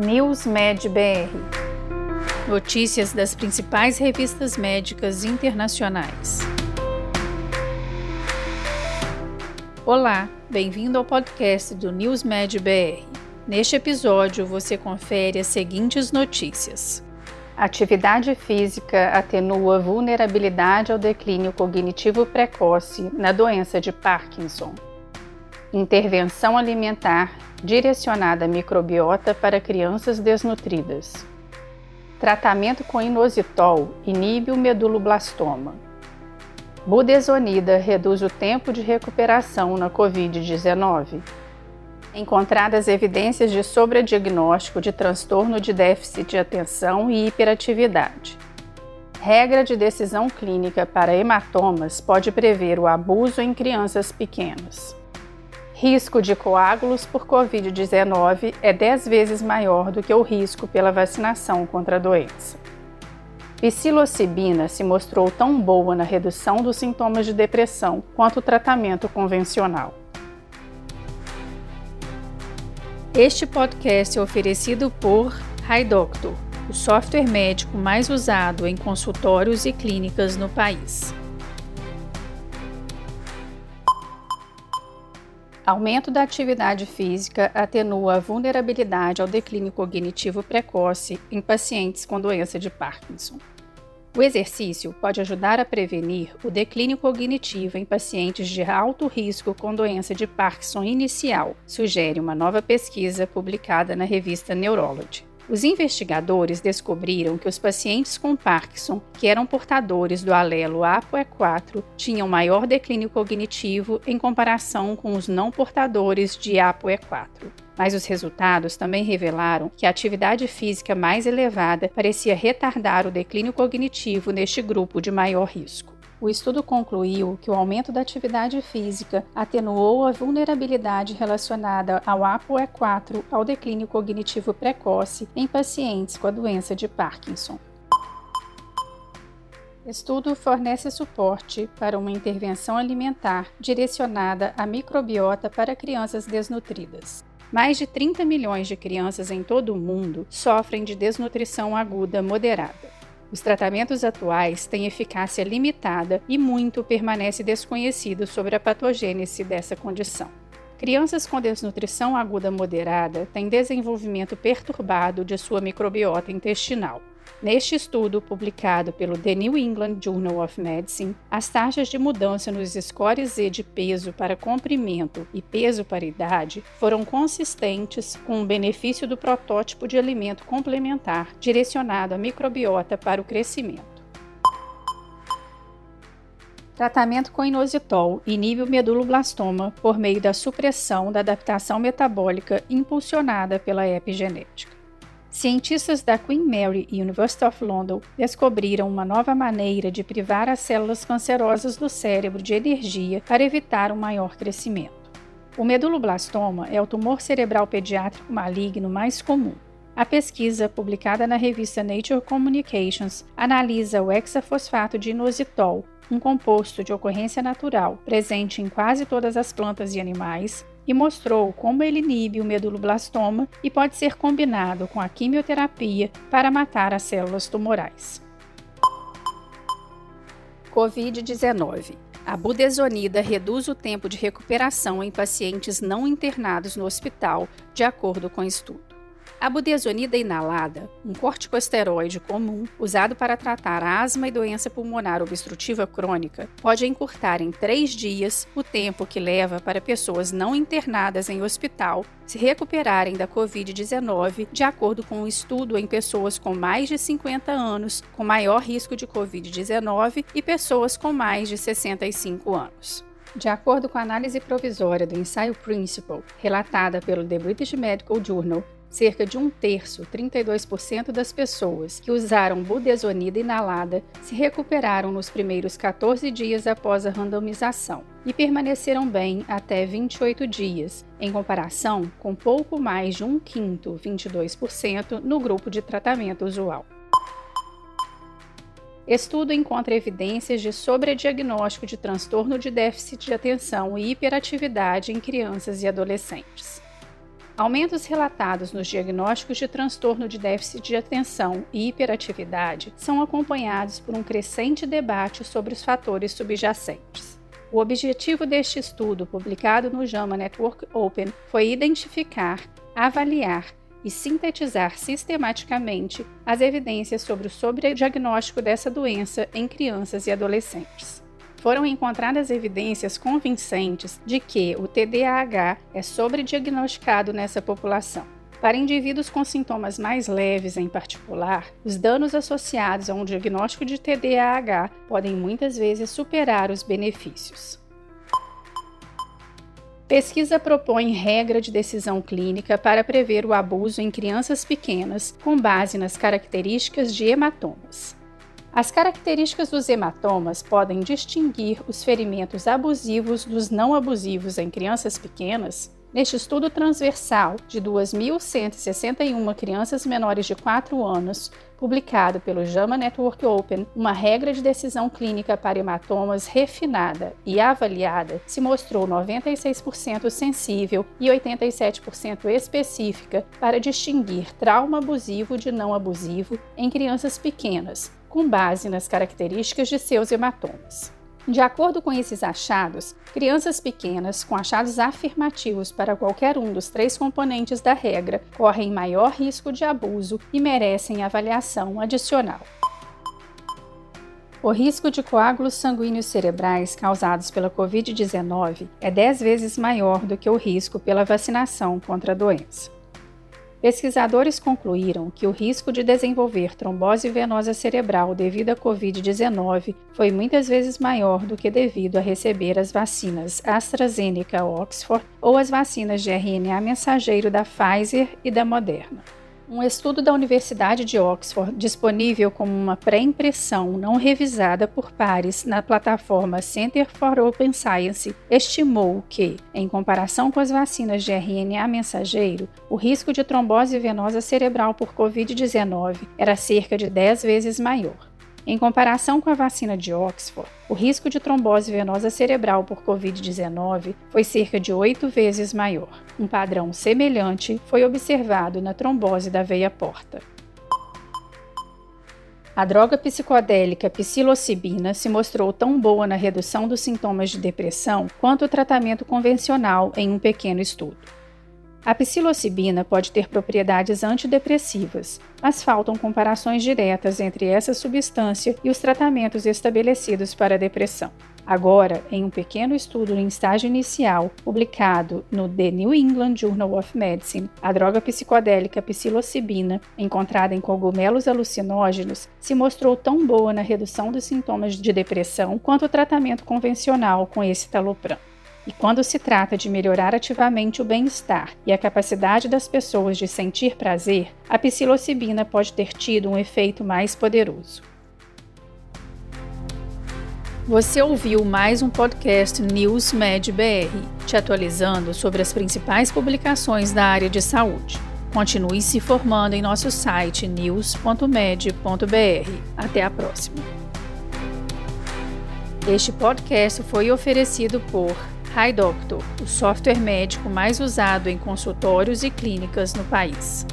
NewsMed BR. Notícias das principais revistas médicas internacionais. Olá, bem-vindo ao podcast do NewsMed BR. Neste episódio, você confere as seguintes notícias. Atividade física atenua vulnerabilidade ao declínio cognitivo precoce na doença de Parkinson. Intervenção alimentar direcionada à microbiota para crianças desnutridas. Tratamento com inositol inibe o meduloblastoma. Budesonida reduz o tempo de recuperação na COVID-19. Encontradas evidências de sobrediagnóstico de transtorno de déficit de atenção e hiperatividade. Regra de decisão clínica para hematomas pode prever o abuso em crianças pequenas risco de coágulos por Covid-19 é 10 vezes maior do que o risco pela vacinação contra a doença. Psilocibina se mostrou tão boa na redução dos sintomas de depressão quanto o tratamento convencional. Este podcast é oferecido por HiDoctor, o software médico mais usado em consultórios e clínicas no país. Aumento da atividade física atenua a vulnerabilidade ao declínio cognitivo precoce em pacientes com doença de Parkinson. O exercício pode ajudar a prevenir o declínio cognitivo em pacientes de alto risco com doença de Parkinson inicial, sugere uma nova pesquisa publicada na revista Neurology. Os investigadores descobriram que os pacientes com Parkinson, que eram portadores do alelo ApoE4, tinham maior declínio cognitivo em comparação com os não portadores de ApoE4. Mas os resultados também revelaram que a atividade física mais elevada parecia retardar o declínio cognitivo neste grupo de maior risco. O estudo concluiu que o aumento da atividade física atenuou a vulnerabilidade relacionada ao ApoE4 ao declínio cognitivo precoce em pacientes com a doença de Parkinson. Estudo fornece suporte para uma intervenção alimentar direcionada à microbiota para crianças desnutridas. Mais de 30 milhões de crianças em todo o mundo sofrem de desnutrição aguda moderada. Os tratamentos atuais têm eficácia limitada e muito permanece desconhecido sobre a patogênese dessa condição. Crianças com desnutrição aguda moderada têm desenvolvimento perturbado de sua microbiota intestinal. Neste estudo, publicado pelo The New England Journal of Medicine, as taxas de mudança nos scores Z de peso para comprimento e peso para idade foram consistentes com o benefício do protótipo de alimento complementar direcionado à microbiota para o crescimento. Tratamento com inositol inibe o meduloblastoma por meio da supressão da adaptação metabólica impulsionada pela epigenética. Cientistas da Queen Mary e University of London descobriram uma nova maneira de privar as células cancerosas do cérebro de energia para evitar um maior crescimento. O meduloblastoma é o tumor cerebral pediátrico maligno mais comum. A pesquisa, publicada na revista Nature Communications, analisa o hexafosfato de inositol, um composto de ocorrência natural presente em quase todas as plantas e animais, e mostrou como ele inibe o meduloblastoma e pode ser combinado com a quimioterapia para matar as células tumorais. Covid-19. A budesonida reduz o tempo de recuperação em pacientes não internados no hospital, de acordo com estudo. A budesonida inalada, um corticosteroide comum usado para tratar asma e doença pulmonar obstrutiva crônica, pode encurtar em três dias o tempo que leva para pessoas não internadas em hospital se recuperarem da Covid-19, de acordo com um estudo em pessoas com mais de 50 anos com maior risco de Covid-19 e pessoas com mais de 65 anos. De acordo com a análise provisória do ensaio Principal, relatada pelo The British Medical Journal, Cerca de um terço, 32% das pessoas que usaram budesonida inalada se recuperaram nos primeiros 14 dias após a randomização e permaneceram bem até 28 dias, em comparação com pouco mais de um quinto, 22%, no grupo de tratamento usual. Estudo encontra evidências de sobrediagnóstico de transtorno de déficit de atenção e hiperatividade em crianças e adolescentes. Aumentos relatados nos diagnósticos de transtorno de déficit de atenção e hiperatividade são acompanhados por um crescente debate sobre os fatores subjacentes. O objetivo deste estudo, publicado no JAMA Network Open, foi identificar, avaliar e sintetizar sistematicamente as evidências sobre o sobrediagnóstico dessa doença em crianças e adolescentes foram encontradas evidências convincentes de que o TDAH é sobrediagnosticado nessa população. Para indivíduos com sintomas mais leves, em particular, os danos associados a um diagnóstico de TDAH podem muitas vezes superar os benefícios. Pesquisa propõe regra de decisão clínica para prever o abuso em crianças pequenas com base nas características de hematomas. As características dos hematomas podem distinguir os ferimentos abusivos dos não abusivos em crianças pequenas. Neste estudo transversal de 2.161 crianças menores de 4 anos, publicado pelo JAMA Network Open, uma regra de decisão clínica para hematomas refinada e avaliada se mostrou 96% sensível e 87% específica para distinguir trauma abusivo de não abusivo em crianças pequenas, com base nas características de seus hematomas. De acordo com esses achados, crianças pequenas com achados afirmativos para qualquer um dos três componentes da regra correm maior risco de abuso e merecem avaliação adicional. O risco de coágulos sanguíneos cerebrais causados pela Covid-19 é 10 vezes maior do que o risco pela vacinação contra a doença. Pesquisadores concluíram que o risco de desenvolver trombose venosa cerebral devido à Covid-19 foi muitas vezes maior do que devido a receber as vacinas AstraZeneca Oxford ou as vacinas de RNA mensageiro da Pfizer e da Moderna. Um estudo da Universidade de Oxford, disponível como uma pré-impressão não revisada por pares na plataforma Center for Open Science, estimou que, em comparação com as vacinas de RNA mensageiro, o risco de trombose venosa cerebral por Covid-19 era cerca de 10 vezes maior. Em comparação com a vacina de Oxford, o risco de trombose venosa cerebral por Covid-19 foi cerca de oito vezes maior. Um padrão semelhante foi observado na trombose da veia porta. A droga psicodélica psilocibina se mostrou tão boa na redução dos sintomas de depressão quanto o tratamento convencional em um pequeno estudo. A psilocibina pode ter propriedades antidepressivas, mas faltam comparações diretas entre essa substância e os tratamentos estabelecidos para a depressão. Agora, em um pequeno estudo em estágio inicial, publicado no The New England Journal of Medicine, a droga psicodélica psilocibina, encontrada em cogumelos alucinógenos, se mostrou tão boa na redução dos sintomas de depressão quanto o tratamento convencional com esse talopram. E quando se trata de melhorar ativamente o bem-estar e a capacidade das pessoas de sentir prazer, a psilocibina pode ter tido um efeito mais poderoso. Você ouviu mais um podcast News Med BR, te atualizando sobre as principais publicações da área de saúde. Continue se formando em nosso site news.med.br. Até a próxima. Este podcast foi oferecido por HiDoctor, o software médico mais usado em consultórios e clínicas no país.